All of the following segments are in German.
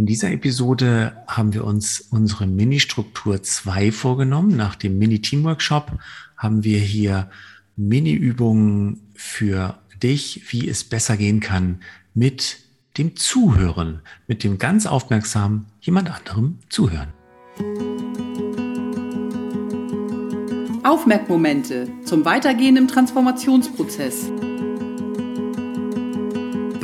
In dieser Episode haben wir uns unsere Mini-Struktur 2 vorgenommen. Nach dem Mini-Team-Workshop haben wir hier Mini-Übungen für dich, wie es besser gehen kann mit dem Zuhören, mit dem ganz aufmerksam jemand anderem zuhören. Aufmerkmomente zum Weitergehen im Transformationsprozess.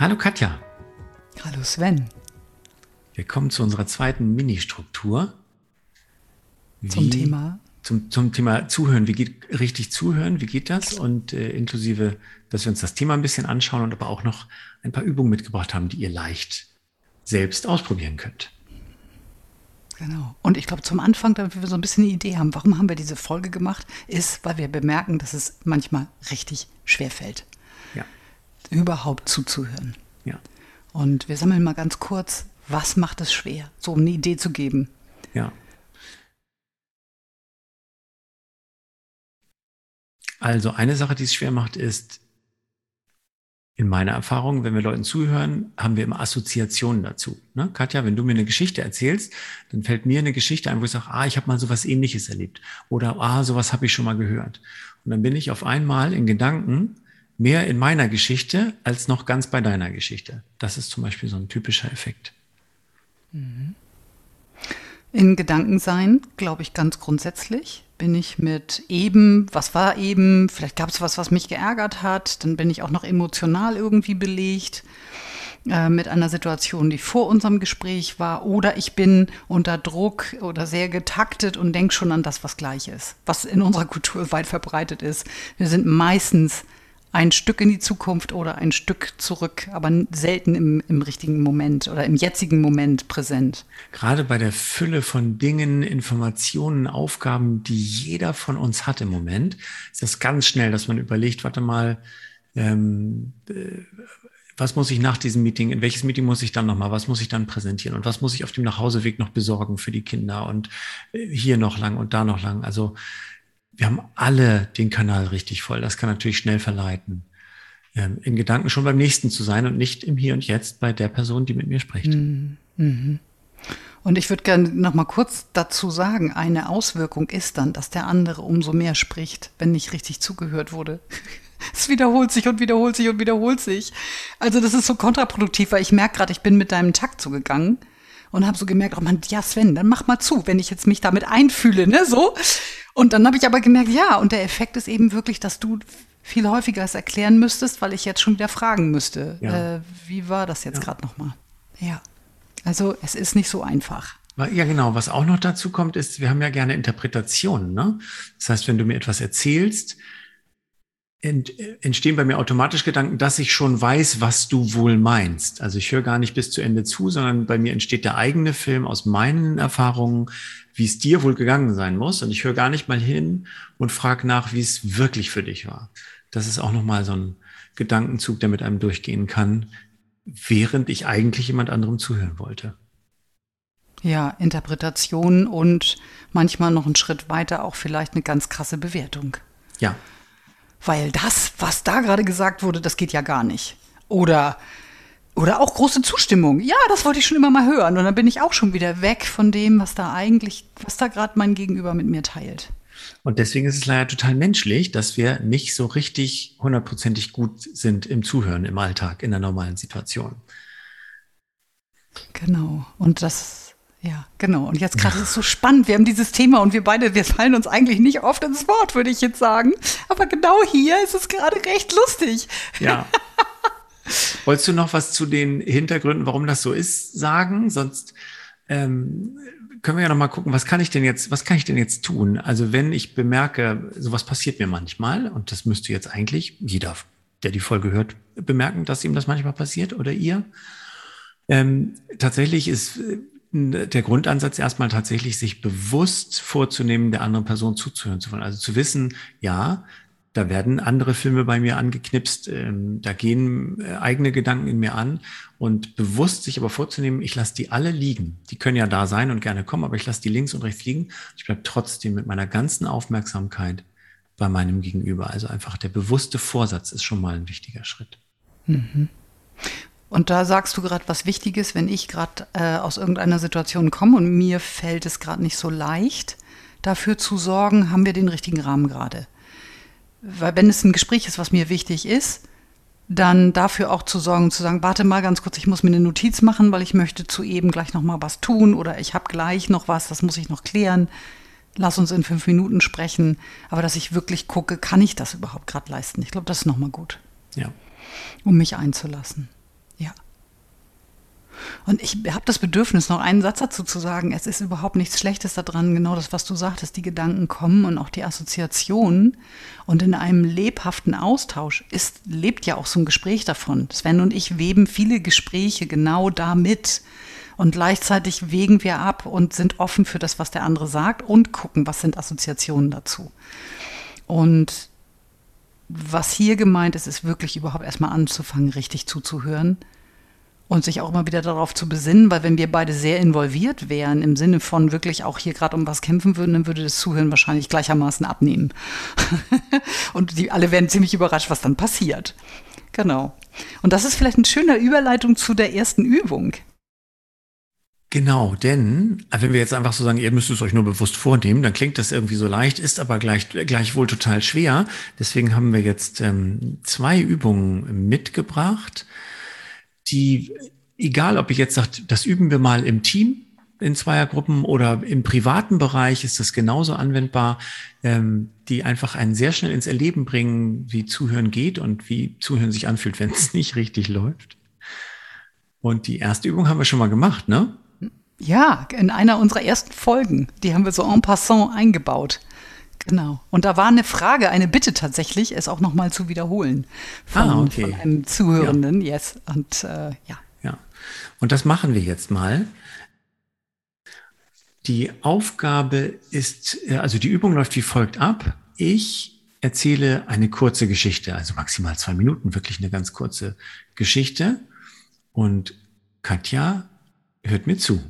Hallo Katja. Hallo Sven. Wir kommen zu unserer zweiten Mini-Struktur. Zum Thema? Zum, zum Thema Zuhören. Wie geht richtig zuhören? Wie geht das? Und äh, inklusive, dass wir uns das Thema ein bisschen anschauen und aber auch noch ein paar Übungen mitgebracht haben, die ihr leicht selbst ausprobieren könnt. Genau. Und ich glaube, zum Anfang, damit wir so ein bisschen eine Idee haben, warum haben wir diese Folge gemacht, ist, weil wir bemerken, dass es manchmal richtig schwer fällt überhaupt zuzuhören. Ja. Und wir sammeln mal ganz kurz, was macht es schwer, so um eine Idee zu geben. Ja. Also eine Sache, die es schwer macht, ist, in meiner Erfahrung, wenn wir Leuten zuhören, haben wir immer Assoziationen dazu. Ne? Katja, wenn du mir eine Geschichte erzählst, dann fällt mir eine Geschichte ein, wo ich sage, ah, ich habe mal sowas ähnliches erlebt. Oder ah, sowas habe ich schon mal gehört. Und dann bin ich auf einmal in Gedanken mehr in meiner Geschichte als noch ganz bei deiner Geschichte. Das ist zum Beispiel so ein typischer Effekt. Mhm. In Gedanken sein, glaube ich, ganz grundsätzlich bin ich mit eben, was war eben, vielleicht gab es was, was mich geärgert hat, dann bin ich auch noch emotional irgendwie belegt äh, mit einer Situation, die vor unserem Gespräch war, oder ich bin unter Druck oder sehr getaktet und denke schon an das, was gleich ist, was in unserer Kultur weit verbreitet ist. Wir sind meistens ein Stück in die Zukunft oder ein Stück zurück, aber selten im, im richtigen Moment oder im jetzigen Moment präsent. Gerade bei der Fülle von Dingen, Informationen, Aufgaben, die jeder von uns hat im Moment, ist das ganz schnell, dass man überlegt, warte mal, ähm, äh, was muss ich nach diesem Meeting, in welches Meeting muss ich dann nochmal, was muss ich dann präsentieren und was muss ich auf dem Nachhauseweg noch besorgen für die Kinder und äh, hier noch lang und da noch lang. Also wir haben alle den Kanal richtig voll. Das kann natürlich schnell verleiten, ähm, in Gedanken schon beim nächsten zu sein und nicht im Hier und Jetzt bei der Person, die mit mir spricht. Mhm. mhm. Und ich würde gerne noch mal kurz dazu sagen, eine Auswirkung ist dann, dass der andere umso mehr spricht, wenn nicht richtig zugehört wurde. Es wiederholt sich und wiederholt sich und wiederholt sich. Also das ist so kontraproduktiv, weil ich merke gerade, ich bin mit deinem Takt zugegangen und habe so gemerkt, oh man, ja Sven, dann mach mal zu, wenn ich jetzt mich damit einfühle, ne, so. Und dann habe ich aber gemerkt, ja, und der Effekt ist eben wirklich, dass du viel häufiger es erklären müsstest, weil ich jetzt schon wieder fragen müsste. Ja. Äh, wie war das jetzt ja. gerade nochmal? Ja. Also es ist nicht so einfach. Ja, genau. Was auch noch dazu kommt, ist, wir haben ja gerne Interpretationen. Ne? Das heißt, wenn du mir etwas erzählst, ent, entstehen bei mir automatisch Gedanken, dass ich schon weiß, was du wohl meinst. Also ich höre gar nicht bis zu Ende zu, sondern bei mir entsteht der eigene Film aus meinen Erfahrungen, wie es dir wohl gegangen sein muss. Und ich höre gar nicht mal hin und frage nach, wie es wirklich für dich war. Das ist auch nochmal so ein Gedankenzug, der mit einem durchgehen kann, während ich eigentlich jemand anderem zuhören wollte. Ja, Interpretation und manchmal noch einen Schritt weiter auch vielleicht eine ganz krasse Bewertung. Ja, weil das, was da gerade gesagt wurde, das geht ja gar nicht. Oder, oder auch große Zustimmung. Ja, das wollte ich schon immer mal hören. Und dann bin ich auch schon wieder weg von dem, was da eigentlich, was da gerade mein Gegenüber mit mir teilt. Und deswegen ist es leider total menschlich, dass wir nicht so richtig hundertprozentig gut sind im Zuhören im Alltag, in der normalen Situation. Genau. Und das, ja, genau. Und jetzt gerade ist es so spannend. Wir haben dieses Thema und wir beide, wir fallen uns eigentlich nicht oft ins Wort, würde ich jetzt sagen. Aber genau hier ist es gerade recht lustig. Ja. Wolltest du noch was zu den Hintergründen, warum das so ist, sagen? Sonst ähm, können wir ja noch mal gucken, was kann ich denn jetzt, was kann ich denn jetzt tun? Also wenn ich bemerke, sowas passiert mir manchmal und das müsste jetzt eigentlich jeder, der die Folge hört, bemerken, dass ihm das manchmal passiert oder ihr. Ähm, tatsächlich ist der Grundansatz erstmal tatsächlich, sich bewusst vorzunehmen, der anderen Person zuzuhören zu wollen. Also zu wissen, ja, da werden andere Filme bei mir angeknipst, ähm, da gehen äh, eigene Gedanken in mir an und bewusst sich aber vorzunehmen, ich lasse die alle liegen. Die können ja da sein und gerne kommen, aber ich lasse die links und rechts liegen. Ich bleibe trotzdem mit meiner ganzen Aufmerksamkeit bei meinem Gegenüber. Also einfach der bewusste Vorsatz ist schon mal ein wichtiger Schritt. Mhm. Und da sagst du gerade was Wichtiges, wenn ich gerade äh, aus irgendeiner Situation komme und mir fällt es gerade nicht so leicht, dafür zu sorgen, haben wir den richtigen Rahmen gerade. Weil wenn es ein Gespräch ist, was mir wichtig ist, dann dafür auch zu sorgen, zu sagen, warte mal ganz kurz, ich muss mir eine Notiz machen, weil ich möchte zu eben gleich noch mal was tun oder ich habe gleich noch was, das muss ich noch klären. Lass uns in fünf Minuten sprechen. Aber dass ich wirklich gucke, kann ich das überhaupt gerade leisten? Ich glaube, das ist noch mal gut. Ja. Um mich einzulassen. Und ich habe das Bedürfnis, noch einen Satz dazu zu sagen. Es ist überhaupt nichts Schlechtes daran, genau das, was du sagtest. Die Gedanken kommen und auch die Assoziationen. Und in einem lebhaften Austausch ist, lebt ja auch so ein Gespräch davon. Sven und ich weben viele Gespräche genau damit. Und gleichzeitig wägen wir ab und sind offen für das, was der andere sagt und gucken, was sind Assoziationen dazu. Und was hier gemeint ist, ist wirklich überhaupt erstmal anzufangen, richtig zuzuhören und sich auch immer wieder darauf zu besinnen, weil wenn wir beide sehr involviert wären, im Sinne von wirklich auch hier gerade um was kämpfen würden, dann würde das Zuhören wahrscheinlich gleichermaßen abnehmen. und die alle werden ziemlich überrascht, was dann passiert. Genau. Und das ist vielleicht eine schöne Überleitung zu der ersten Übung. Genau, denn äh, wenn wir jetzt einfach so sagen, ihr müsst es euch nur bewusst vornehmen, dann klingt das irgendwie so leicht, ist aber gleich, gleichwohl total schwer. Deswegen haben wir jetzt ähm, zwei Übungen mitgebracht die, egal ob ich jetzt sage, das üben wir mal im Team in Zweiergruppen oder im privaten Bereich ist das genauso anwendbar, ähm, die einfach einen sehr schnell ins Erleben bringen, wie Zuhören geht und wie Zuhören sich anfühlt, wenn es nicht richtig läuft. Und die erste Übung haben wir schon mal gemacht, ne? Ja, in einer unserer ersten Folgen. Die haben wir so en passant eingebaut. Genau. Und da war eine Frage, eine Bitte tatsächlich, es auch nochmal zu wiederholen von, ah, okay. von einem Zuhörenden. Ja. Yes. Und äh, ja. Ja. Und das machen wir jetzt mal. Die Aufgabe ist, äh, also die Übung läuft wie folgt ab. Ich erzähle eine kurze Geschichte, also maximal zwei Minuten, wirklich eine ganz kurze Geschichte. Und Katja hört mir zu.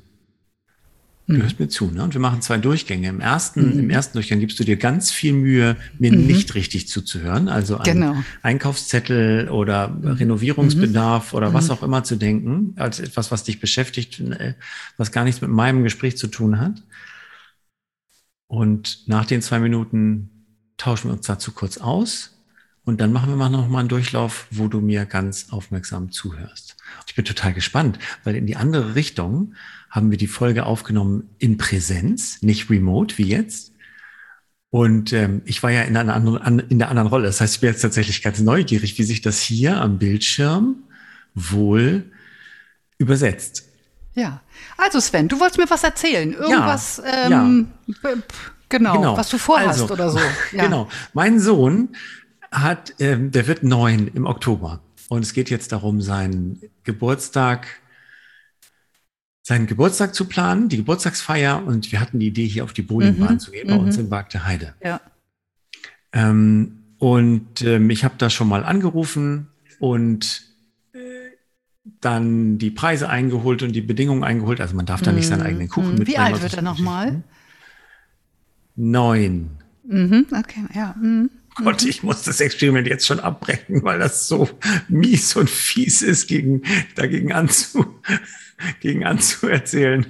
Du mhm. hörst mir zu, ne? Und wir machen zwei Durchgänge. Im ersten, mhm. im ersten Durchgang gibst du dir ganz viel Mühe, mir mhm. nicht richtig zuzuhören. Also an genau. Einkaufszettel oder mhm. Renovierungsbedarf oder was mhm. auch immer zu denken, als etwas, was dich beschäftigt, äh, was gar nichts mit meinem Gespräch zu tun hat. Und nach den zwei Minuten tauschen wir uns dazu kurz aus. Und dann machen wir mal noch mal einen Durchlauf, wo du mir ganz aufmerksam zuhörst. Ich bin total gespannt, weil in die andere Richtung haben wir die Folge aufgenommen in Präsenz, nicht remote wie jetzt. Und ähm, ich war ja in, einer anderen, an, in der anderen Rolle. Das heißt, ich bin jetzt tatsächlich ganz neugierig, wie sich das hier am Bildschirm wohl übersetzt. Ja, also Sven, du wolltest mir was erzählen. Irgendwas, ja, ähm, ja. Genau, genau, was du vorhast also, oder so. Ja. Genau, mein Sohn hat, ähm, der wird neun im Oktober. Und es geht jetzt darum, seinen Geburtstag seinen Geburtstag zu planen, die Geburtstagsfeier. Und wir hatten die Idee, hier auf die Bowlingbahn mhm. zu gehen, bei mhm. uns in Wagte Heide. Ja. Ähm, und ähm, ich habe da schon mal angerufen und äh, dann die Preise eingeholt und die Bedingungen eingeholt. Also man darf da nicht seinen mhm. eigenen Kuchen mhm. mitnehmen. Wie alt wird er nochmal? Neun. Mhm, okay, ja. Mhm. Gott, ich muss das Experiment jetzt schon abbrechen, weil das so mies und fies ist, gegen, dagegen anzu, gegen anzuerzählen.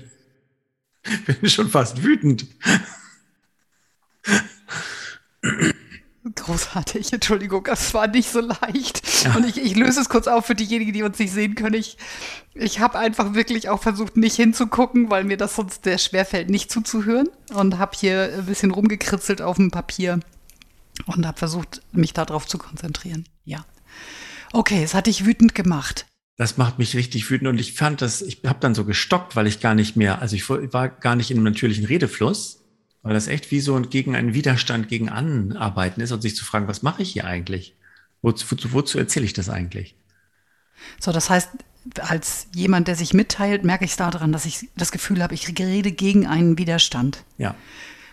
Bin schon fast wütend. großartig. Entschuldigung, es war nicht so leicht. Ja. Und ich, ich löse es kurz auf für diejenigen, die uns nicht sehen können. Ich, ich habe einfach wirklich auch versucht, nicht hinzugucken, weil mir das sonst sehr schwer fällt, nicht zuzuhören. Und habe hier ein bisschen rumgekritzelt auf dem Papier und habe versucht, mich darauf zu konzentrieren. Ja. Okay, es hat dich wütend gemacht. Das macht mich richtig wütend und ich fand das, ich habe dann so gestockt, weil ich gar nicht mehr, also ich war gar nicht in einem natürlichen Redefluss, weil das echt wie so ein gegen einen Widerstand gegen Anarbeiten ist und sich zu fragen, was mache ich hier eigentlich? Wozu, wozu, wozu erzähle ich das eigentlich? So, das heißt, als jemand, der sich mitteilt, merke ich es daran, dass ich das Gefühl habe, ich rede gegen einen Widerstand. Ja.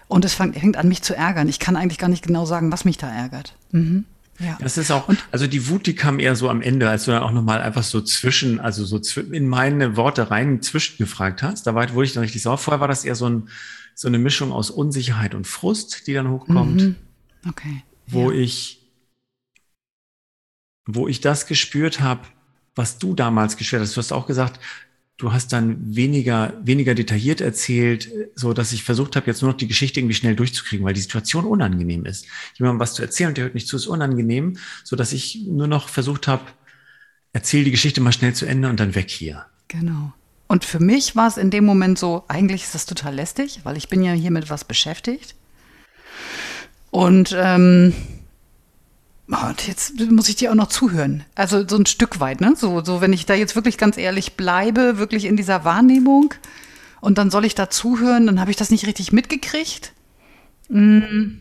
Und es fängt an, mich zu ärgern. Ich kann eigentlich gar nicht genau sagen, was mich da ärgert. Mhm. Ja. Das ist auch, also die Wut, die kam eher so am Ende, als du dann auch nochmal einfach so zwischen, also so in meine Worte rein zwischengefragt hast. Da war, wurde ich dann richtig sauer. Vorher war das eher so, ein, so eine Mischung aus Unsicherheit und Frust, die dann hochkommt. Mhm. Okay. Wo ja. ich, wo ich das gespürt habe, was du damals gespürt hast. Du hast auch gesagt, du hast dann weniger, weniger detailliert erzählt, so dass ich versucht habe, jetzt nur noch die Geschichte irgendwie schnell durchzukriegen, weil die Situation unangenehm ist. Jemandem was zu erzählen und der hört nicht zu, ist unangenehm, so dass ich nur noch versucht habe, erzähl die Geschichte mal schnell zu Ende und dann weg hier. Genau. Und für mich war es in dem Moment so, eigentlich ist das total lästig, weil ich bin ja hier mit was beschäftigt. Und ähm, und jetzt muss ich dir auch noch zuhören. Also so ein Stück weit, ne? So, so, wenn ich da jetzt wirklich ganz ehrlich bleibe, wirklich in dieser Wahrnehmung, und dann soll ich da zuhören, dann habe ich das nicht richtig mitgekriegt. Mm.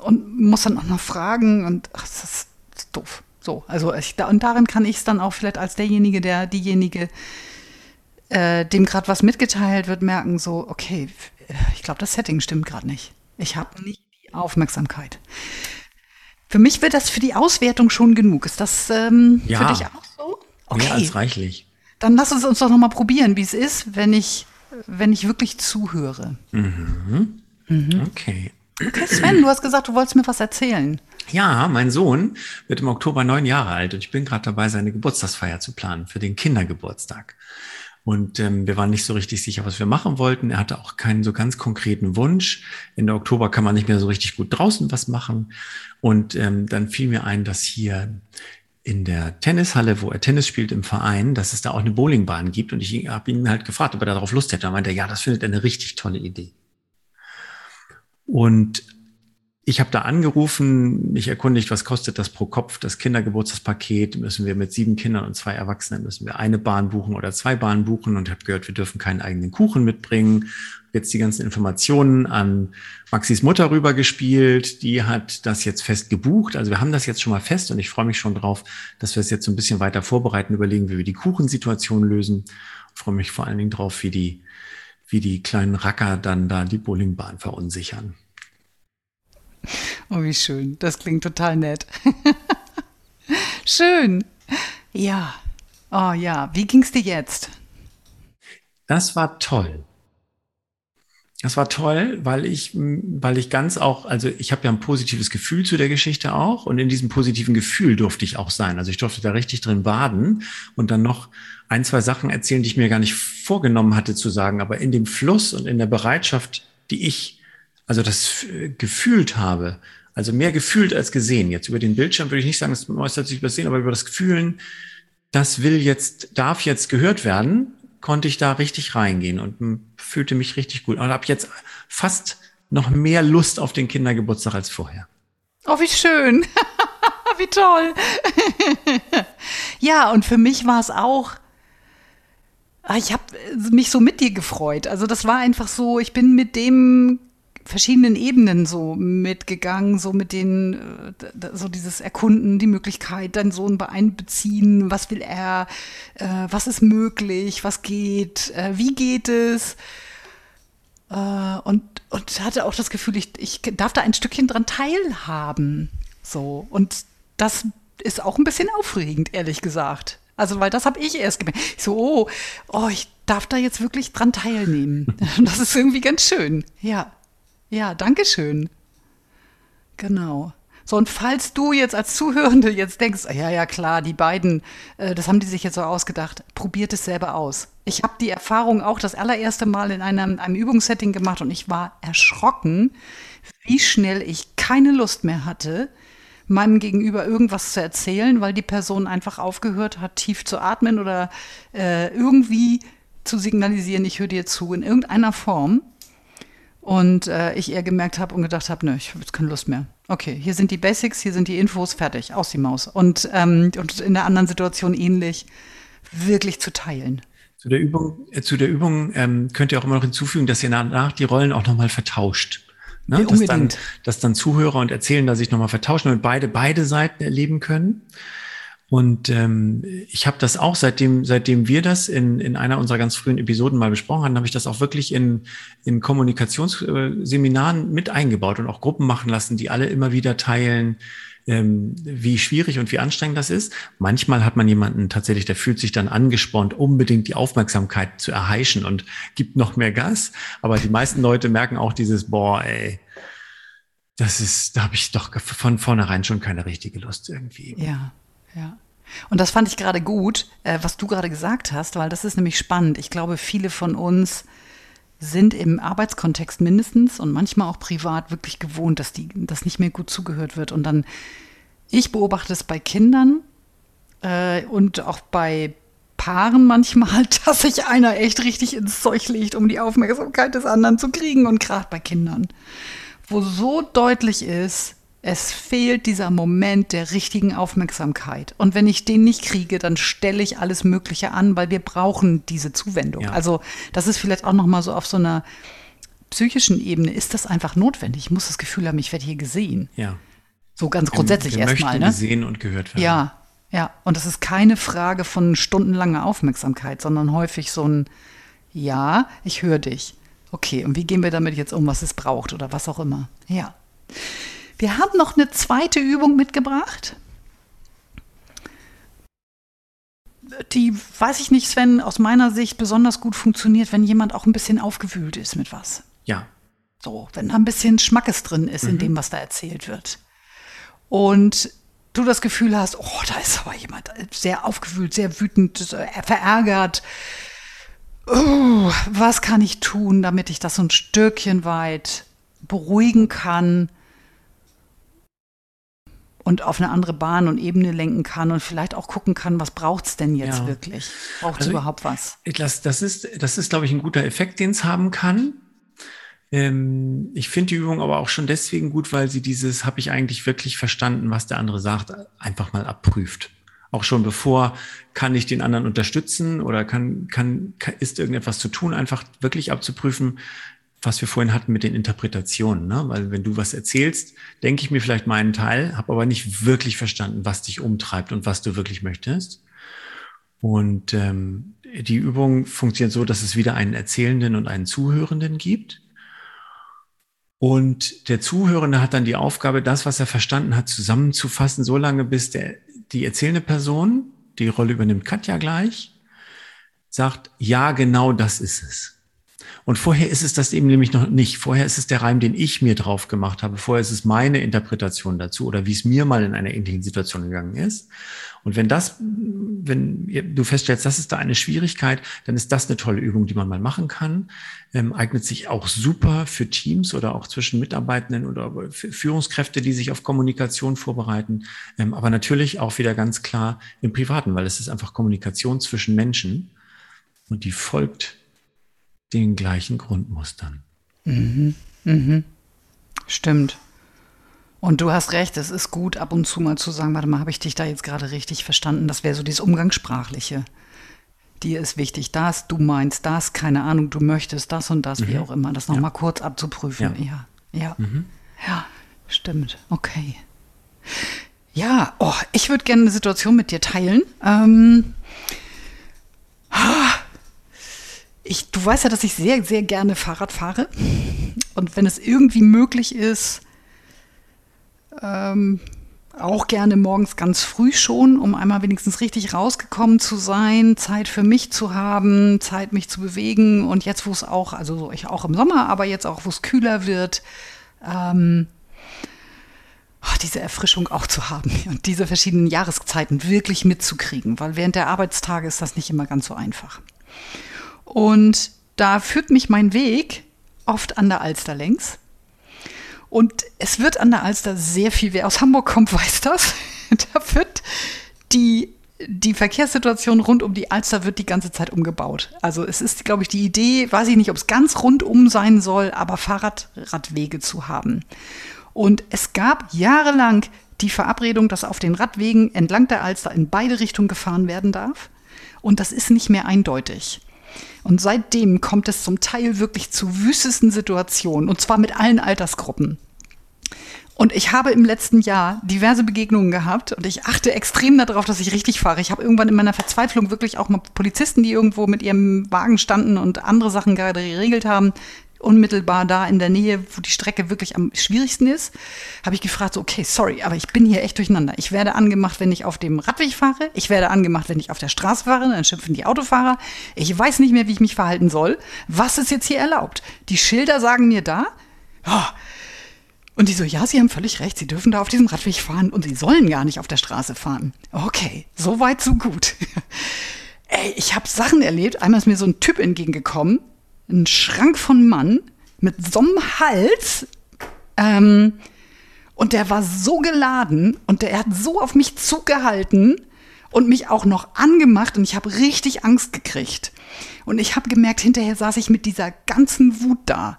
Und muss dann auch noch fragen und ach, das ist, das ist doof. So, also ich, und darin kann ich es dann auch vielleicht als derjenige, der diejenige, äh, dem gerade was mitgeteilt wird, merken, so, okay, ich glaube, das Setting stimmt gerade nicht. Ich habe nicht die Aufmerksamkeit. Für mich wird das für die Auswertung schon genug. Ist das ähm, ja. für dich auch so? Okay. Mehr als reichlich. Dann lass uns uns doch noch mal probieren, wie es ist, wenn ich, wenn ich wirklich zuhöre. Mhm. Mhm. Okay. Okay, Sven, du hast gesagt, du wolltest mir was erzählen. Ja, mein Sohn wird im Oktober neun Jahre alt und ich bin gerade dabei, seine Geburtstagsfeier zu planen für den Kindergeburtstag. Und ähm, wir waren nicht so richtig sicher, was wir machen wollten. Er hatte auch keinen so ganz konkreten Wunsch. Ende Oktober kann man nicht mehr so richtig gut draußen was machen. Und ähm, dann fiel mir ein, dass hier in der Tennishalle, wo er Tennis spielt im Verein, dass es da auch eine Bowlingbahn gibt. Und ich habe ihn halt gefragt, ob er darauf Lust hätte. Da meinte er, ja, das findet er eine richtig tolle Idee. Und ich habe da angerufen, mich erkundigt, was kostet das pro Kopf, das Kindergeburtstagspaket, müssen wir mit sieben Kindern und zwei Erwachsenen, müssen wir eine Bahn buchen oder zwei Bahnen buchen und habe gehört, wir dürfen keinen eigenen Kuchen mitbringen. Jetzt die ganzen Informationen an Maxis Mutter rübergespielt, die hat das jetzt fest gebucht. Also wir haben das jetzt schon mal fest und ich freue mich schon drauf, dass wir es jetzt so ein bisschen weiter vorbereiten, überlegen, wie wir die Kuchensituation lösen. Ich freue mich vor allen Dingen drauf, wie die, wie die kleinen Racker dann da die Bowlingbahn verunsichern. Oh, wie schön. Das klingt total nett. schön. Ja. Oh ja. Wie ging's dir jetzt? Das war toll. Das war toll, weil ich, weil ich ganz auch, also ich habe ja ein positives Gefühl zu der Geschichte auch und in diesem positiven Gefühl durfte ich auch sein. Also ich durfte da richtig drin baden und dann noch ein, zwei Sachen erzählen, die ich mir gar nicht vorgenommen hatte zu sagen, aber in dem Fluss und in der Bereitschaft, die ich also das gefühlt habe, also mehr gefühlt als gesehen. Jetzt über den Bildschirm würde ich nicht sagen, es äußert sich übersehen, aber über das Gefühlen, das will jetzt, darf jetzt gehört werden, konnte ich da richtig reingehen und fühlte mich richtig gut. Und habe jetzt fast noch mehr Lust auf den Kindergeburtstag als vorher. Oh, wie schön. wie toll. ja, und für mich war es auch ah, ich habe mich so mit dir gefreut. Also das war einfach so, ich bin mit dem verschiedenen Ebenen so mitgegangen, so mit den, äh, so dieses Erkunden, die Möglichkeit, deinen Sohn einbeziehen, was will er, äh, was ist möglich, was geht, äh, wie geht es. und, und hatte auch das Gefühl, ich, ich darf da ein Stückchen dran teilhaben. So. Und das ist auch ein bisschen aufregend, ehrlich gesagt. Also, weil das habe ich erst gemerkt. Ich so, oh, oh, ich darf da jetzt wirklich dran teilnehmen. Das ist irgendwie ganz schön. Ja. Ja, danke schön. Genau. So, und falls du jetzt als Zuhörende jetzt denkst, ja, ja, klar, die beiden, äh, das haben die sich jetzt so ausgedacht, probiert es selber aus. Ich habe die Erfahrung auch das allererste Mal in einem, einem Übungssetting gemacht und ich war erschrocken, wie schnell ich keine Lust mehr hatte, meinem Gegenüber irgendwas zu erzählen, weil die Person einfach aufgehört hat, tief zu atmen oder äh, irgendwie zu signalisieren, ich höre dir zu in irgendeiner Form. Und äh, ich eher gemerkt habe und gedacht habe, nö, ich habe jetzt keine Lust mehr. Okay, hier sind die Basics, hier sind die Infos, fertig, aus die Maus. Und, ähm, und in der anderen Situation ähnlich, wirklich zu teilen. Zu der Übung, äh, zu der Übung ähm, könnt ihr auch immer noch hinzufügen, dass ihr danach die Rollen auch nochmal vertauscht. Ne? Dass, dann, dass dann Zuhörer und Erzählender sich nochmal vertauschen und beide, beide Seiten erleben können. Und ähm, ich habe das auch, seitdem, seitdem wir das in, in einer unserer ganz frühen Episoden mal besprochen haben, habe ich das auch wirklich in, in Kommunikationsseminaren mit eingebaut und auch Gruppen machen lassen, die alle immer wieder teilen, ähm, wie schwierig und wie anstrengend das ist. Manchmal hat man jemanden tatsächlich, der fühlt sich dann angespornt, unbedingt die Aufmerksamkeit zu erheischen und gibt noch mehr Gas. Aber die meisten Leute merken auch dieses, boah, ey, das ist, da habe ich doch von vornherein schon keine richtige Lust irgendwie. Ja. Ja. Und das fand ich gerade gut, äh, was du gerade gesagt hast, weil das ist nämlich spannend. Ich glaube, viele von uns sind im Arbeitskontext mindestens und manchmal auch privat wirklich gewohnt, dass die, dass nicht mehr gut zugehört wird. Und dann, ich beobachte es bei Kindern äh, und auch bei Paaren manchmal, dass sich einer echt richtig ins Zeug legt, um die Aufmerksamkeit des anderen zu kriegen und gerade bei Kindern, wo so deutlich ist, es fehlt dieser Moment der richtigen Aufmerksamkeit. Und wenn ich den nicht kriege, dann stelle ich alles Mögliche an, weil wir brauchen diese Zuwendung. Ja. Also das ist vielleicht auch noch mal so auf so einer psychischen Ebene ist das einfach notwendig. Ich muss das Gefühl haben, ich werde hier gesehen. Ja. So ganz grundsätzlich erstmal. Ne? gesehen und gehört werden. Ja, ja. Und das ist keine Frage von stundenlanger Aufmerksamkeit, sondern häufig so ein Ja, ich höre dich. Okay, und wie gehen wir damit jetzt um, was es braucht oder was auch immer. Ja. Wir haben noch eine zweite Übung mitgebracht. Die, weiß ich nicht, Sven, aus meiner Sicht besonders gut funktioniert, wenn jemand auch ein bisschen aufgewühlt ist mit was. Ja. So, wenn da ein bisschen Schmackes drin ist mhm. in dem, was da erzählt wird. Und du das Gefühl hast, oh, da ist aber jemand sehr aufgewühlt, sehr wütend, äh, verärgert. Oh, was kann ich tun, damit ich das so ein Stückchen weit beruhigen kann? Und auf eine andere Bahn und Ebene lenken kann und vielleicht auch gucken kann, was braucht es denn jetzt ja. wirklich? Braucht es also überhaupt was? Das, das ist, das ist, glaube ich, ein guter Effekt, den es haben kann. Ähm, ich finde die Übung aber auch schon deswegen gut, weil sie dieses, habe ich eigentlich wirklich verstanden, was der andere sagt, einfach mal abprüft. Auch schon bevor, kann ich den anderen unterstützen oder kann, kann, kann ist irgendetwas zu tun, einfach wirklich abzuprüfen, was wir vorhin hatten mit den Interpretationen. Ne? Weil wenn du was erzählst, denke ich mir vielleicht meinen Teil, habe aber nicht wirklich verstanden, was dich umtreibt und was du wirklich möchtest. Und ähm, die Übung funktioniert so, dass es wieder einen Erzählenden und einen Zuhörenden gibt. Und der Zuhörende hat dann die Aufgabe, das, was er verstanden hat, zusammenzufassen, so lange bis der, die erzählende Person, die Rolle übernimmt Katja gleich, sagt, ja, genau das ist es. Und vorher ist es das eben nämlich noch nicht. Vorher ist es der Reim, den ich mir drauf gemacht habe. Vorher ist es meine Interpretation dazu oder wie es mir mal in einer ähnlichen Situation gegangen ist. Und wenn das, wenn du feststellst, das ist da eine Schwierigkeit, dann ist das eine tolle Übung, die man mal machen kann. Ähm, eignet sich auch super für Teams oder auch zwischen Mitarbeitenden oder Führungskräfte, die sich auf Kommunikation vorbereiten. Ähm, aber natürlich auch wieder ganz klar im Privaten, weil es ist einfach Kommunikation zwischen Menschen und die folgt den gleichen Grundmustern. Mhm. Mhm. Stimmt. Und du hast recht, es ist gut, ab und zu mal zu sagen, warte mal, habe ich dich da jetzt gerade richtig verstanden? Das wäre so dieses Umgangssprachliche. Dir ist wichtig das, du meinst das, keine Ahnung, du möchtest das und das, mhm. wie auch immer. Das nochmal ja. kurz abzuprüfen. Ja, ja. Ja, mhm. ja stimmt. Okay. Ja, oh, ich würde gerne eine Situation mit dir teilen. Ähm, ich, du weißt ja, dass ich sehr, sehr gerne Fahrrad fahre. Und wenn es irgendwie möglich ist, ähm, auch gerne morgens ganz früh schon, um einmal wenigstens richtig rausgekommen zu sein, Zeit für mich zu haben, Zeit mich zu bewegen und jetzt, wo es auch, also ich auch im Sommer, aber jetzt auch, wo es kühler wird, ähm, oh, diese Erfrischung auch zu haben und diese verschiedenen Jahreszeiten wirklich mitzukriegen, weil während der Arbeitstage ist das nicht immer ganz so einfach. Und da führt mich mein Weg oft an der Alster längs. Und es wird an der Alster sehr viel, wer aus Hamburg kommt, weiß das. da wird die, die Verkehrssituation rund um die Alster wird die ganze Zeit umgebaut. Also es ist, glaube ich, die Idee, weiß ich nicht, ob es ganz rundum sein soll, aber Fahrradradwege zu haben. Und es gab jahrelang die Verabredung, dass auf den Radwegen entlang der Alster in beide Richtungen gefahren werden darf. Und das ist nicht mehr eindeutig. Und seitdem kommt es zum Teil wirklich zu wüstesten Situationen, und zwar mit allen Altersgruppen. Und ich habe im letzten Jahr diverse Begegnungen gehabt und ich achte extrem darauf, dass ich richtig fahre. Ich habe irgendwann in meiner Verzweiflung wirklich auch mal Polizisten, die irgendwo mit ihrem Wagen standen und andere Sachen gerade geregelt haben, unmittelbar da in der Nähe, wo die Strecke wirklich am schwierigsten ist, habe ich gefragt, so, okay, sorry, aber ich bin hier echt durcheinander. Ich werde angemacht, wenn ich auf dem Radweg fahre. Ich werde angemacht, wenn ich auf der Straße fahre. Dann schimpfen die Autofahrer. Ich weiß nicht mehr, wie ich mich verhalten soll. Was ist jetzt hier erlaubt? Die Schilder sagen mir da, oh, und die so, ja, Sie haben völlig recht, Sie dürfen da auf diesem Radweg fahren und Sie sollen gar nicht auf der Straße fahren. Okay, so weit, so gut. Ey, ich habe Sachen erlebt. Einmal ist mir so ein Typ entgegengekommen, ein Schrank von Mann mit so einem Hals. Ähm, und der war so geladen und der hat so auf mich zugehalten und mich auch noch angemacht und ich habe richtig Angst gekriegt. Und ich habe gemerkt, hinterher saß ich mit dieser ganzen Wut da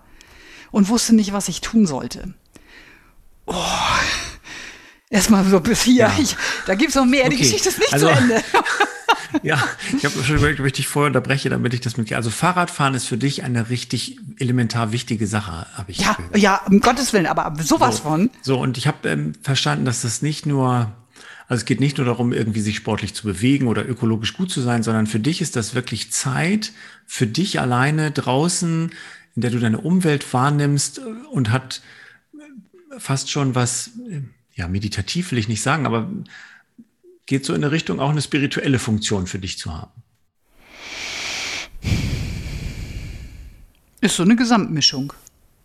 und wusste nicht, was ich tun sollte. Oh, erstmal so bis hier. Ja. Ich, da gibt es noch mehr, okay. die Geschichte ist nicht also, zu Ende. ja, ich habe schon überlegt, ob ich dich vorher unterbreche, damit ich das mit. Also Fahrradfahren ist für dich eine richtig elementar wichtige Sache, habe ich. Ja, gehört. ja, um Gottes Willen, aber sowas so, von. So, und ich habe ähm, verstanden, dass das nicht nur, also es geht nicht nur darum, irgendwie sich sportlich zu bewegen oder ökologisch gut zu sein, sondern für dich ist das wirklich Zeit für dich alleine draußen, in der du deine Umwelt wahrnimmst und hat fast schon was, äh, ja, meditativ will ich nicht sagen, aber geht so in eine Richtung, auch eine spirituelle Funktion für dich zu haben. Ist so eine Gesamtmischung.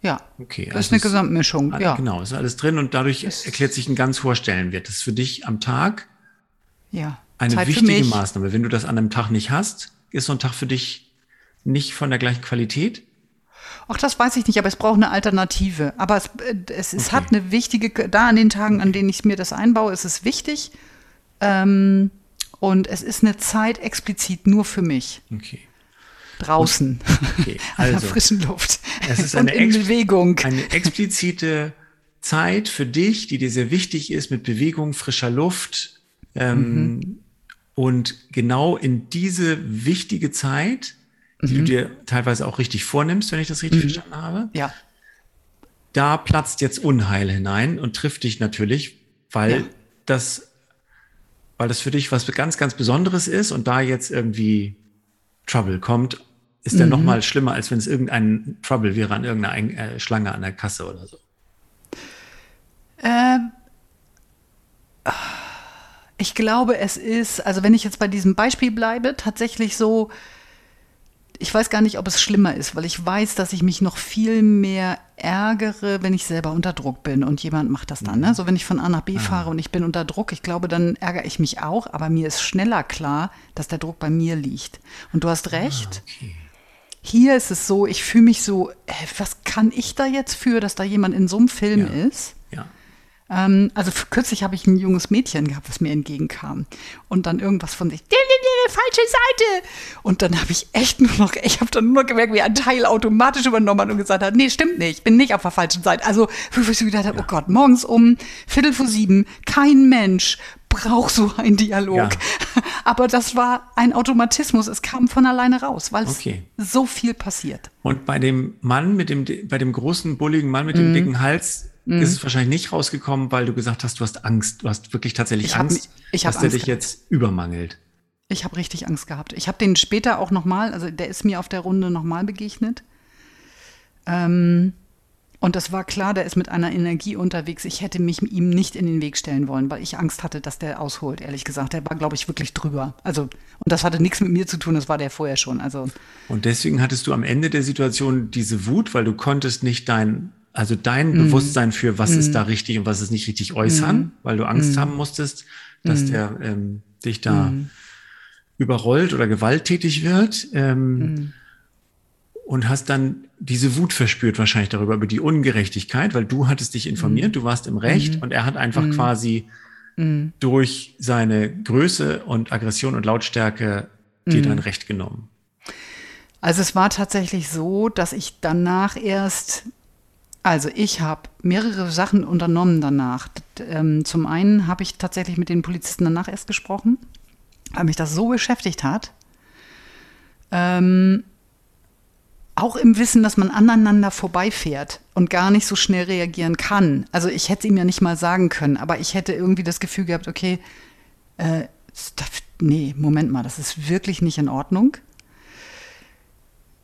Ja. Okay. Das also ist eine Gesamtmischung. Ist, ja. Genau, ist alles drin und dadurch ist, erklärt sich ein ganz hoher Stellenwert. Das ist für dich am Tag ja. eine Zeit wichtige Maßnahme. Wenn du das an einem Tag nicht hast, ist so ein Tag für dich nicht von der gleichen Qualität? Ach, das weiß ich nicht, aber es braucht eine Alternative. Aber es, äh, es, es okay. hat eine wichtige, da an den Tagen, an denen ich mir das einbaue, ist es wichtig. Ähm, und es ist eine Zeit explizit nur für mich. Okay. Draußen. Okay, also. an der frischen Luft. Es ist eine, in Bewegung. eine explizite Zeit für dich, die dir sehr wichtig ist, mit Bewegung, frischer Luft. Ähm, mhm. Und genau in diese wichtige Zeit die mhm. du dir teilweise auch richtig vornimmst, wenn ich das richtig mhm. verstanden habe. Ja. Da platzt jetzt Unheil hinein und trifft dich natürlich, weil ja. das, weil das für dich was ganz, ganz Besonderes ist und da jetzt irgendwie Trouble kommt, ist mhm. der noch mal schlimmer, als wenn es irgendein Trouble wäre an irgendeiner äh, Schlange an der Kasse oder so. Ähm. Ich glaube, es ist, also wenn ich jetzt bei diesem Beispiel bleibe, tatsächlich so, ich weiß gar nicht, ob es schlimmer ist, weil ich weiß, dass ich mich noch viel mehr ärgere, wenn ich selber unter Druck bin und jemand macht das dann. Ne? Mhm. So, wenn ich von A nach B ah. fahre und ich bin unter Druck, ich glaube, dann ärgere ich mich auch, aber mir ist schneller klar, dass der Druck bei mir liegt. Und du hast recht. Ah, okay. Hier ist es so, ich fühle mich so, was kann ich da jetzt für, dass da jemand in so einem Film ja. ist? Ähm, also kürzlich habe ich ein junges Mädchen gehabt, was mir entgegenkam. Und dann irgendwas von sich, falsche Seite. Und dann habe ich echt nur noch, ich habe dann nur gemerkt, wie ein Teil automatisch übernommen hat und gesagt hat, nee, stimmt nicht, ich bin nicht auf der falschen Seite. Also, wo ich so gedacht habe, ja. oh Gott, morgens um Viertel vor sieben, kein Mensch braucht so einen Dialog. Ja. Aber das war ein Automatismus, es kam von alleine raus, weil okay. so viel passiert. Und bei dem Mann mit dem, bei dem großen, bulligen Mann mit dem mhm. dicken Hals, mhm. ist es wahrscheinlich nicht rausgekommen, weil du gesagt hast, du hast Angst, du hast wirklich tatsächlich ich Angst, hab, ich dass der dich gehabt. jetzt übermangelt. Ich habe richtig Angst gehabt. Ich habe den später auch nochmal, also der ist mir auf der Runde nochmal begegnet. Ähm, und das war klar, der ist mit einer Energie unterwegs. Ich hätte mich ihm nicht in den Weg stellen wollen, weil ich Angst hatte, dass der ausholt, ehrlich gesagt. Der war, glaube ich, wirklich drüber. Also, und das hatte nichts mit mir zu tun, das war der vorher schon. Also. Und deswegen hattest du am Ende der Situation diese Wut, weil du konntest nicht dein also dein mm. Bewusstsein für, was mm. ist da mhm. richtig und was ist nicht richtig äußern, mm. weil du Angst mhm. haben musstest, dass mhm. der ähm, dich da überrollt oder gewalttätig wird. Ähm, und hast dann diese Wut verspürt wahrscheinlich darüber, über die Ungerechtigkeit, weil du hattest dich informiert, mhm. du warst im Recht mhm. und er hat einfach mhm. quasi mhm. durch seine Größe und Aggression und Lautstärke dir dein mhm. Recht genommen. Also es war tatsächlich so, dass ich danach erst, also ich habe mehrere Sachen unternommen danach. Ähm, zum einen habe ich tatsächlich mit den Polizisten danach erst gesprochen, weil mich das so beschäftigt hat. Ähm, auch im Wissen, dass man aneinander vorbeifährt und gar nicht so schnell reagieren kann. Also ich hätte es ihm ja nicht mal sagen können, aber ich hätte irgendwie das Gefühl gehabt, okay, äh, nee, Moment mal, das ist wirklich nicht in Ordnung.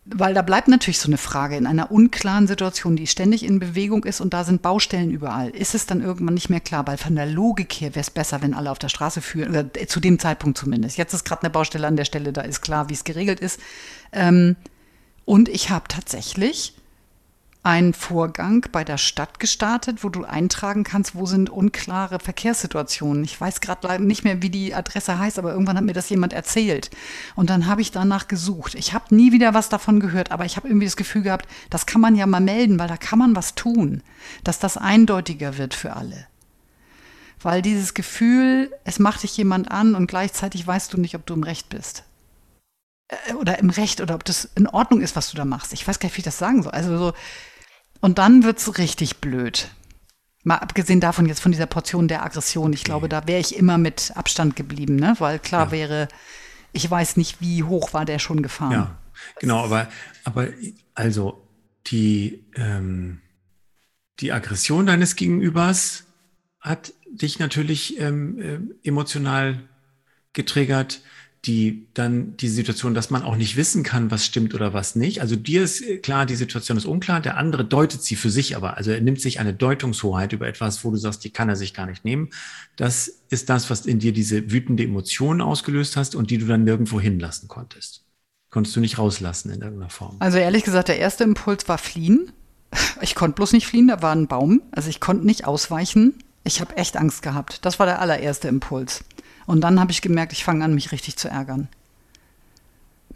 Weil da bleibt natürlich so eine Frage in einer unklaren Situation, die ständig in Bewegung ist und da sind Baustellen überall. Ist es dann irgendwann nicht mehr klar? Weil von der Logik her wäre es besser, wenn alle auf der Straße führen, oder zu dem Zeitpunkt zumindest. Jetzt ist gerade eine Baustelle an der Stelle, da ist klar, wie es geregelt ist. Ähm, und ich habe tatsächlich einen Vorgang bei der Stadt gestartet, wo du eintragen kannst, wo sind unklare Verkehrssituationen. Ich weiß gerade nicht mehr, wie die Adresse heißt, aber irgendwann hat mir das jemand erzählt. Und dann habe ich danach gesucht. Ich habe nie wieder was davon gehört, aber ich habe irgendwie das Gefühl gehabt, das kann man ja mal melden, weil da kann man was tun, dass das eindeutiger wird für alle. Weil dieses Gefühl, es macht dich jemand an und gleichzeitig weißt du nicht, ob du im Recht bist. Äh, oder im Recht oder ob das in Ordnung ist, was du da machst. Ich weiß gar nicht, wie ich das sagen soll. Also so, und dann wird es richtig blöd. Mal abgesehen davon jetzt von dieser Portion der Aggression. Ich glaube, da wäre ich immer mit Abstand geblieben, ne? Weil klar ja. wäre, ich weiß nicht, wie hoch war der schon gefahren. Ja, genau, aber, aber also die, ähm, die Aggression deines Gegenübers hat dich natürlich ähm, äh, emotional getriggert die dann die Situation, dass man auch nicht wissen kann, was stimmt oder was nicht. Also dir ist klar, die Situation ist unklar, der andere deutet sie für sich aber. Also er nimmt sich eine Deutungshoheit über etwas, wo du sagst, die kann er sich gar nicht nehmen. Das ist das, was in dir diese wütende Emotion ausgelöst hast und die du dann nirgendwo hinlassen konntest. Konntest du nicht rauslassen in irgendeiner Form. Also ehrlich gesagt, der erste Impuls war fliehen. Ich konnte bloß nicht fliehen, da war ein Baum. Also ich konnte nicht ausweichen. Ich habe echt Angst gehabt. Das war der allererste Impuls. Und dann habe ich gemerkt, ich fange an, mich richtig zu ärgern.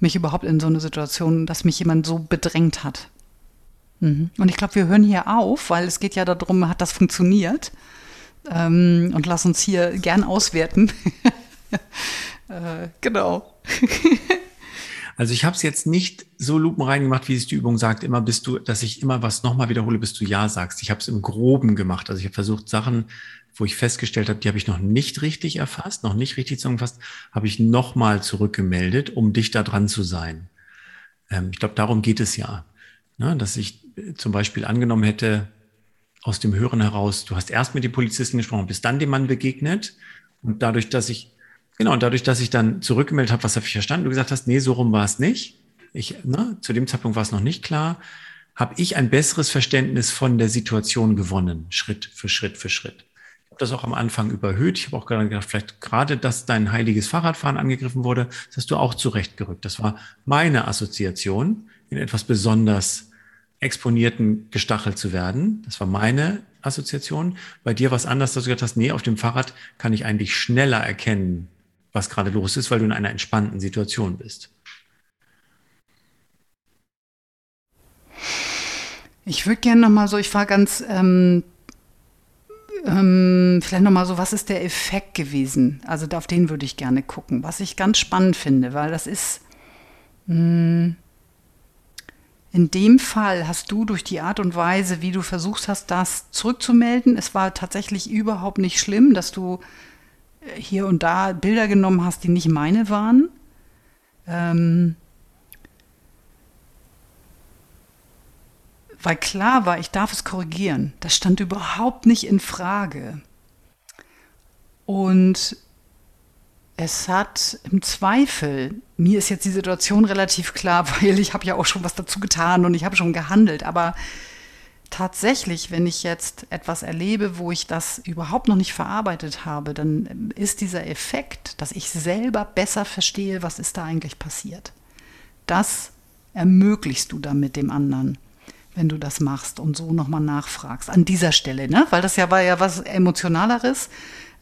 Mich überhaupt in so eine Situation, dass mich jemand so bedrängt hat. Mhm. Und ich glaube, wir hören hier auf, weil es geht ja darum, hat das funktioniert? Ähm, und lass uns hier gern auswerten. äh, genau. Also ich habe es jetzt nicht so lupenrein gemacht, wie es die Übung sagt, immer bist du, dass ich immer was nochmal wiederhole, bis du Ja sagst. Ich habe es im Groben gemacht. Also ich habe versucht, Sachen wo ich festgestellt habe, die habe ich noch nicht richtig erfasst, noch nicht richtig zusammengefasst, habe ich nochmal zurückgemeldet, um dich da dran zu sein. Ähm, ich glaube, darum geht es ja. Ne? Dass ich äh, zum Beispiel angenommen hätte, aus dem Hören heraus, du hast erst mit dem Polizisten gesprochen, bist dann dem Mann begegnet. Und dadurch, dass ich, genau, und dadurch, dass ich dann zurückgemeldet habe, was habe ich verstanden, du gesagt hast, nee, so rum war es nicht. Ich, ne, zu dem Zeitpunkt war es noch nicht klar, habe ich ein besseres Verständnis von der Situation gewonnen, Schritt für Schritt für Schritt habe das auch am Anfang überhöht. Ich habe auch gerade gedacht, vielleicht gerade, dass dein heiliges Fahrradfahren angegriffen wurde, das hast du auch zurechtgerückt. Das war meine Assoziation, in etwas besonders exponierten gestachelt zu werden. Das war meine Assoziation. Bei dir war es anders, dass du gesagt hast, nee, auf dem Fahrrad kann ich eigentlich schneller erkennen, was gerade los ist, weil du in einer entspannten Situation bist. Ich würde gerne nochmal so, ich war ganz ähm, ähm, vielleicht nochmal so, was ist der Effekt gewesen? Also auf den würde ich gerne gucken. Was ich ganz spannend finde, weil das ist, mh, hm, in dem Fall hast du durch die Art und Weise, wie du versucht hast, das zurückzumelden, es war tatsächlich überhaupt nicht schlimm, dass du äh, hier und da Bilder genommen hast, die nicht meine waren. Ähm, weil klar war, ich darf es korrigieren. Das stand überhaupt nicht in Frage. Und es hat im Zweifel, mir ist jetzt die Situation relativ klar, weil ich habe ja auch schon was dazu getan und ich habe schon gehandelt, aber tatsächlich, wenn ich jetzt etwas erlebe, wo ich das überhaupt noch nicht verarbeitet habe, dann ist dieser Effekt, dass ich selber besser verstehe, was ist da eigentlich passiert. Das ermöglichst du dann mit dem anderen wenn du das machst und so nochmal nachfragst. An dieser Stelle, ne? Weil das ja war ja was Emotionaleres.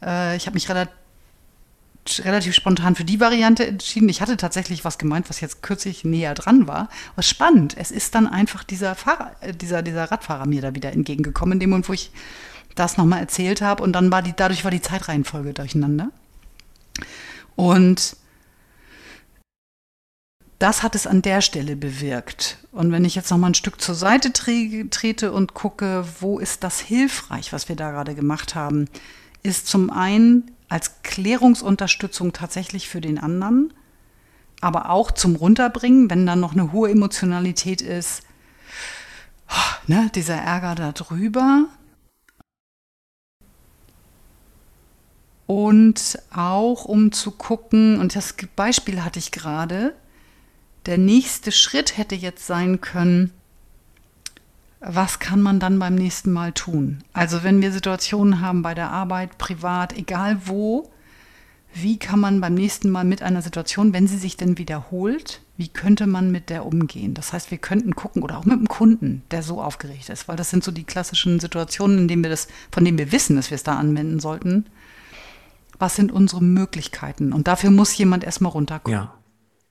Äh, ich habe mich relativ relativ spontan für die Variante entschieden. Ich hatte tatsächlich was gemeint, was jetzt kürzlich näher dran war. Was spannend. Es ist dann einfach dieser Fahrer, äh, dieser, dieser Radfahrer mir da wieder entgegengekommen, in dem Moment, wo ich das nochmal erzählt habe. Und dann war die, dadurch war die Zeitreihenfolge durcheinander. Und das hat es an der Stelle bewirkt. Und wenn ich jetzt noch mal ein Stück zur Seite tre trete und gucke, wo ist das hilfreich, was wir da gerade gemacht haben, ist zum einen als Klärungsunterstützung tatsächlich für den anderen, aber auch zum Runterbringen, wenn dann noch eine hohe Emotionalität ist, oh, ne, dieser Ärger darüber. Und auch um zu gucken, und das Beispiel hatte ich gerade, der nächste Schritt hätte jetzt sein können, was kann man dann beim nächsten Mal tun? Also wenn wir Situationen haben bei der Arbeit, privat, egal wo, wie kann man beim nächsten Mal mit einer Situation, wenn sie sich denn wiederholt, wie könnte man mit der umgehen? Das heißt, wir könnten gucken oder auch mit einem Kunden, der so aufgeregt ist, weil das sind so die klassischen Situationen, in denen wir das, von denen wir wissen, dass wir es da anwenden sollten. Was sind unsere Möglichkeiten? Und dafür muss jemand erstmal runterkommen. Ja.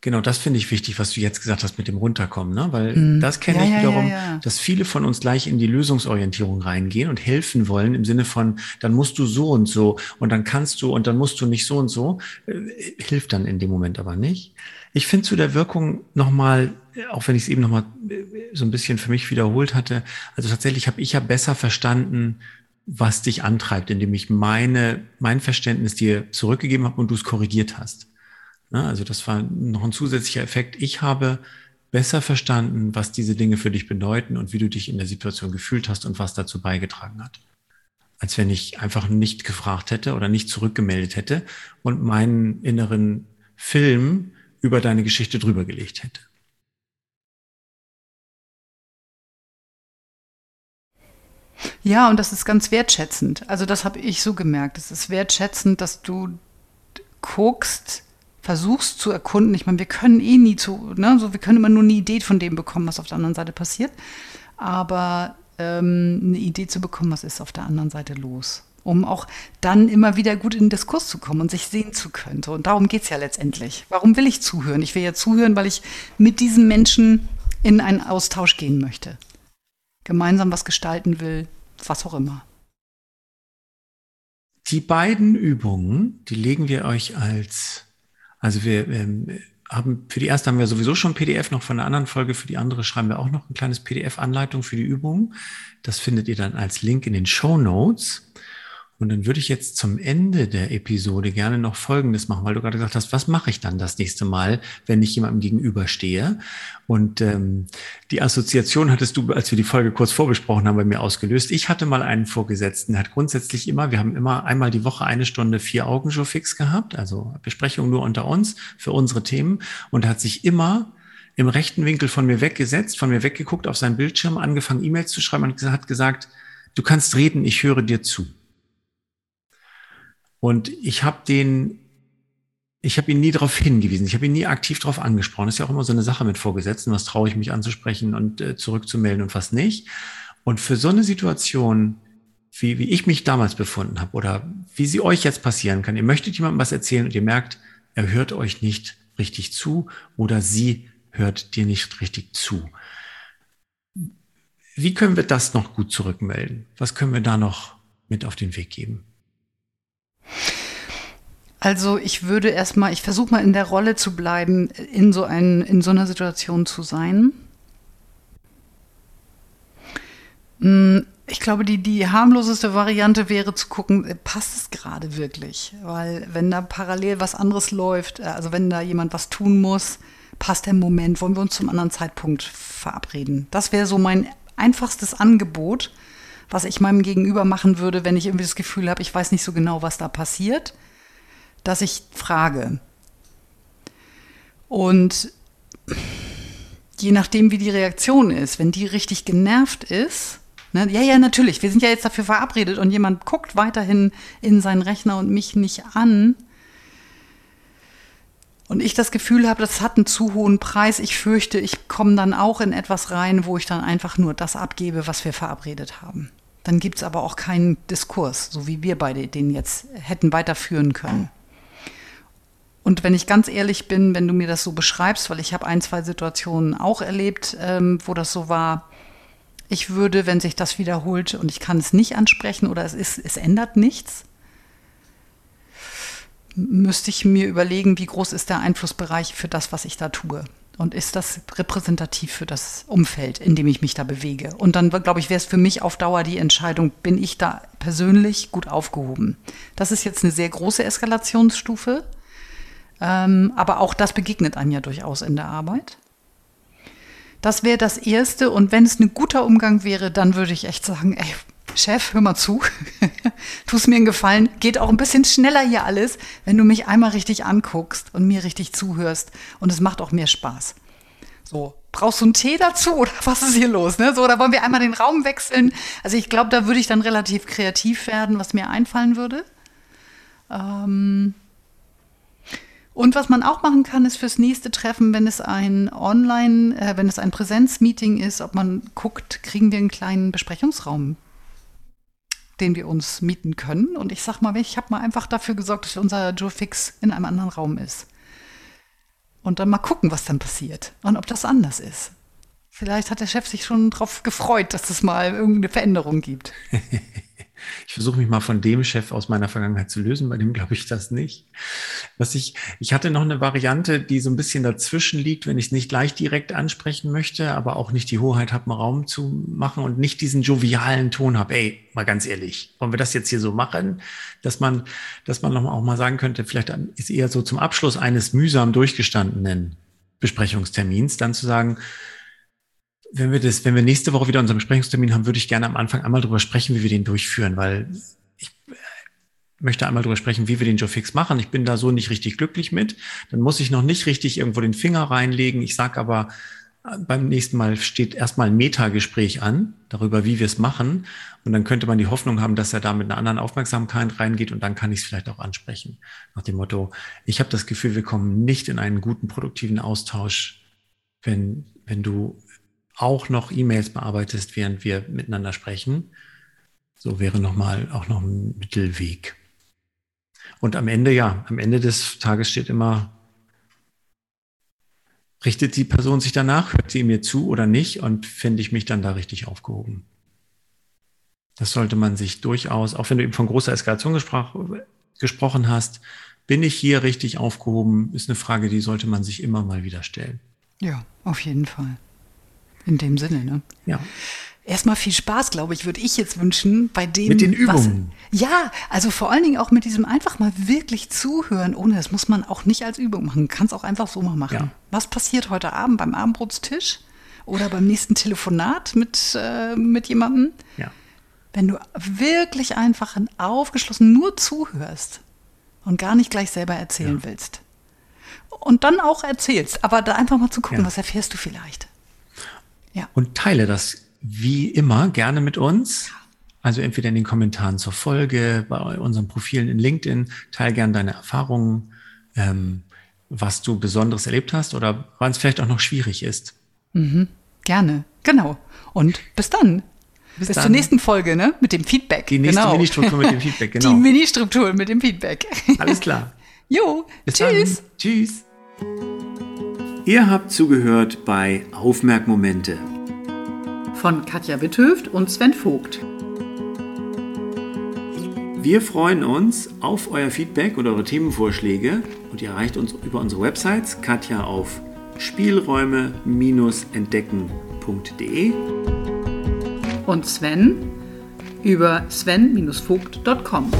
Genau, das finde ich wichtig, was du jetzt gesagt hast mit dem Runterkommen, ne? Weil mm. das kenne ja, ich wiederum, ja, ja, dass viele von uns gleich in die Lösungsorientierung reingehen und helfen wollen im Sinne von, dann musst du so und so und dann kannst du und dann musst du nicht so und so. Äh, hilft dann in dem Moment aber nicht. Ich finde zu der Wirkung nochmal, auch wenn ich es eben nochmal äh, so ein bisschen für mich wiederholt hatte, also tatsächlich habe ich ja besser verstanden, was dich antreibt, indem ich meine, mein Verständnis dir zurückgegeben habe und du es korrigiert hast. Ne? Also das war noch ein zusätzlicher Effekt. Ich habe besser verstanden, was diese Dinge für dich bedeuten und wie du dich in der Situation gefühlt hast und was dazu beigetragen hat. Als wenn ich einfach nicht gefragt hätte oder nicht zurückgemeldet hätte und meinen inneren Film über deine Geschichte drüber gelegt hätte. Ja, und das ist ganz wertschätzend. Also das habe ich so gemerkt. Es ist wertschätzend, dass du guckst, versuchst zu erkunden. Ich meine, wir können eh nie zu, ne, so wir können immer nur eine Idee von dem bekommen, was auf der anderen Seite passiert. Aber ähm, eine Idee zu bekommen, was ist auf der anderen Seite los. Um auch dann immer wieder gut in den Diskurs zu kommen und sich sehen zu können. So, und darum geht es ja letztendlich. Warum will ich zuhören? Ich will ja zuhören, weil ich mit diesen Menschen in einen Austausch gehen möchte. Gemeinsam was gestalten will, was auch immer. Die beiden Übungen, die legen wir euch als also wir ähm, haben für die erste haben wir sowieso schon PDF noch von einer anderen Folge, für die andere schreiben wir auch noch ein kleines PDF-Anleitung für die Übung. Das findet ihr dann als Link in den Show Notes. Und dann würde ich jetzt zum Ende der Episode gerne noch Folgendes machen, weil du gerade gesagt hast, was mache ich dann das nächste Mal, wenn ich jemandem gegenüberstehe? Und ähm, die Assoziation hattest du, als wir die Folge kurz vorbesprochen haben, bei mir ausgelöst. Ich hatte mal einen Vorgesetzten, der hat grundsätzlich immer, wir haben immer einmal die Woche eine Stunde vier Augen Show fix gehabt, also Besprechung nur unter uns für unsere Themen und hat sich immer im rechten Winkel von mir weggesetzt, von mir weggeguckt auf seinen Bildschirm, angefangen E-Mails zu schreiben und hat gesagt, du kannst reden, ich höre dir zu. Und ich habe den, ich habe ihn nie darauf hingewiesen, ich habe ihn nie aktiv darauf angesprochen. Das ist ja auch immer so eine Sache mit Vorgesetzten, was traue ich mich anzusprechen und äh, zurückzumelden und was nicht. Und für so eine Situation, wie, wie ich mich damals befunden habe oder wie sie euch jetzt passieren kann, ihr möchtet jemandem was erzählen und ihr merkt, er hört euch nicht richtig zu oder sie hört dir nicht richtig zu. Wie können wir das noch gut zurückmelden? Was können wir da noch mit auf den Weg geben? Also ich würde erstmal, ich versuche mal in der Rolle zu bleiben, in so, ein, in so einer Situation zu sein. Hm, ich glaube, die, die harmloseste Variante wäre zu gucken, äh, passt es gerade wirklich? Weil wenn da parallel was anderes läuft, äh, also wenn da jemand was tun muss, passt der Moment, wollen wir uns zum anderen Zeitpunkt verabreden. Das wäre so mein einfachstes Angebot was ich meinem Gegenüber machen würde, wenn ich irgendwie das Gefühl habe, ich weiß nicht so genau, was da passiert, dass ich frage. Und je nachdem, wie die Reaktion ist, wenn die richtig genervt ist, ne, ja, ja, natürlich, wir sind ja jetzt dafür verabredet und jemand guckt weiterhin in seinen Rechner und mich nicht an, und ich das Gefühl habe, das hat einen zu hohen Preis, ich fürchte, ich komme dann auch in etwas rein, wo ich dann einfach nur das abgebe, was wir verabredet haben. Dann gibt es aber auch keinen Diskurs, so wie wir beide den jetzt hätten weiterführen können. Und wenn ich ganz ehrlich bin, wenn du mir das so beschreibst, weil ich habe ein, zwei Situationen auch erlebt, ähm, wo das so war, ich würde, wenn sich das wiederholt und ich kann es nicht ansprechen oder es ist, es ändert nichts, müsste ich mir überlegen, wie groß ist der Einflussbereich für das, was ich da tue. Und ist das repräsentativ für das Umfeld, in dem ich mich da bewege? Und dann, glaube ich, wäre es für mich auf Dauer die Entscheidung, bin ich da persönlich gut aufgehoben? Das ist jetzt eine sehr große Eskalationsstufe. Ähm, aber auch das begegnet einem ja durchaus in der Arbeit. Das wäre das Erste. Und wenn es ein guter Umgang wäre, dann würde ich echt sagen, ey, Chef, hör mal zu. tu es mir einen Gefallen. Geht auch ein bisschen schneller hier alles, wenn du mich einmal richtig anguckst und mir richtig zuhörst. Und es macht auch mehr Spaß. So, brauchst du einen Tee dazu oder was ist hier los? Ne? So, da wollen wir einmal den Raum wechseln. Also ich glaube, da würde ich dann relativ kreativ werden, was mir einfallen würde. Ähm und was man auch machen kann, ist fürs nächste Treffen, wenn es ein Online, äh, wenn es ein Präsenzmeeting ist, ob man guckt, kriegen wir einen kleinen Besprechungsraum den wir uns mieten können. Und ich sag mal, ich habe mal einfach dafür gesorgt, dass unser Joe Fix in einem anderen Raum ist. Und dann mal gucken, was dann passiert und ob das anders ist. Vielleicht hat der Chef sich schon darauf gefreut, dass es mal irgendeine Veränderung gibt. Ich versuche mich mal von dem Chef aus meiner Vergangenheit zu lösen, bei dem glaube ich das nicht. Was ich, ich hatte noch eine Variante, die so ein bisschen dazwischen liegt, wenn ich es nicht gleich direkt ansprechen möchte, aber auch nicht die Hoheit habe, einen Raum zu machen und nicht diesen jovialen Ton habe. Ey, mal ganz ehrlich, wollen wir das jetzt hier so machen, dass man, dass man noch auch mal sagen könnte, vielleicht ist eher so zum Abschluss eines mühsam durchgestandenen Besprechungstermins dann zu sagen, wenn wir das, wenn wir nächste Woche wieder unseren Besprechungstermin haben, würde ich gerne am Anfang einmal drüber sprechen, wie wir den durchführen, weil ich äh, möchte einmal drüber sprechen, wie wir den Joe Fix machen. Ich bin da so nicht richtig glücklich mit. Dann muss ich noch nicht richtig irgendwo den Finger reinlegen. Ich sage aber, äh, beim nächsten Mal steht erstmal ein Metagespräch an, darüber, wie wir es machen. Und dann könnte man die Hoffnung haben, dass er da mit einer anderen Aufmerksamkeit reingeht und dann kann ich es vielleicht auch ansprechen. Nach dem Motto, ich habe das Gefühl, wir kommen nicht in einen guten, produktiven Austausch, wenn, wenn du auch noch E-Mails bearbeitest, während wir miteinander sprechen. So wäre nochmal auch noch ein Mittelweg. Und am Ende, ja, am Ende des Tages steht immer, richtet die Person sich danach, hört sie mir zu oder nicht und finde ich mich dann da richtig aufgehoben. Das sollte man sich durchaus, auch wenn du eben von großer Eskalation gesproch, gesprochen hast, bin ich hier richtig aufgehoben, ist eine Frage, die sollte man sich immer mal wieder stellen. Ja, auf jeden Fall. In dem Sinne, ne? Ja. Erstmal viel Spaß, glaube ich, würde ich jetzt wünschen bei dem. Mit den Übungen. Was, ja, also vor allen Dingen auch mit diesem einfach mal wirklich zuhören, ohne das muss man auch nicht als Übung machen. Kann es auch einfach so mal machen. Ja. Was passiert heute Abend beim Abendbrotstisch oder beim nächsten Telefonat mit, äh, mit jemandem? Ja. Wenn du wirklich einfach aufgeschlossen nur zuhörst und gar nicht gleich selber erzählen ja. willst. Und dann auch erzählst, aber da einfach mal zu gucken, ja. was erfährst du vielleicht. Ja. Und teile das wie immer gerne mit uns. Also entweder in den Kommentaren zur Folge, bei unseren Profilen in LinkedIn, teile gerne deine Erfahrungen, ähm, was du Besonderes erlebt hast oder wann es vielleicht auch noch schwierig ist. Mhm. Gerne, genau. Und bis dann. Bis, bis zur nächsten Folge, ne? Mit dem Feedback. Die nächste genau. Mini-Struktur mit dem Feedback, genau. Die Mini-Struktur mit dem Feedback. Alles klar. Jo, bis tschüss. Dann. Tschüss. Ihr habt zugehört bei Aufmerkmomente von Katja Witthöft und Sven Vogt. Wir freuen uns auf euer Feedback und eure Themenvorschläge und ihr erreicht uns über unsere Websites Katja auf spielräume-entdecken.de und Sven über sven-vogt.com.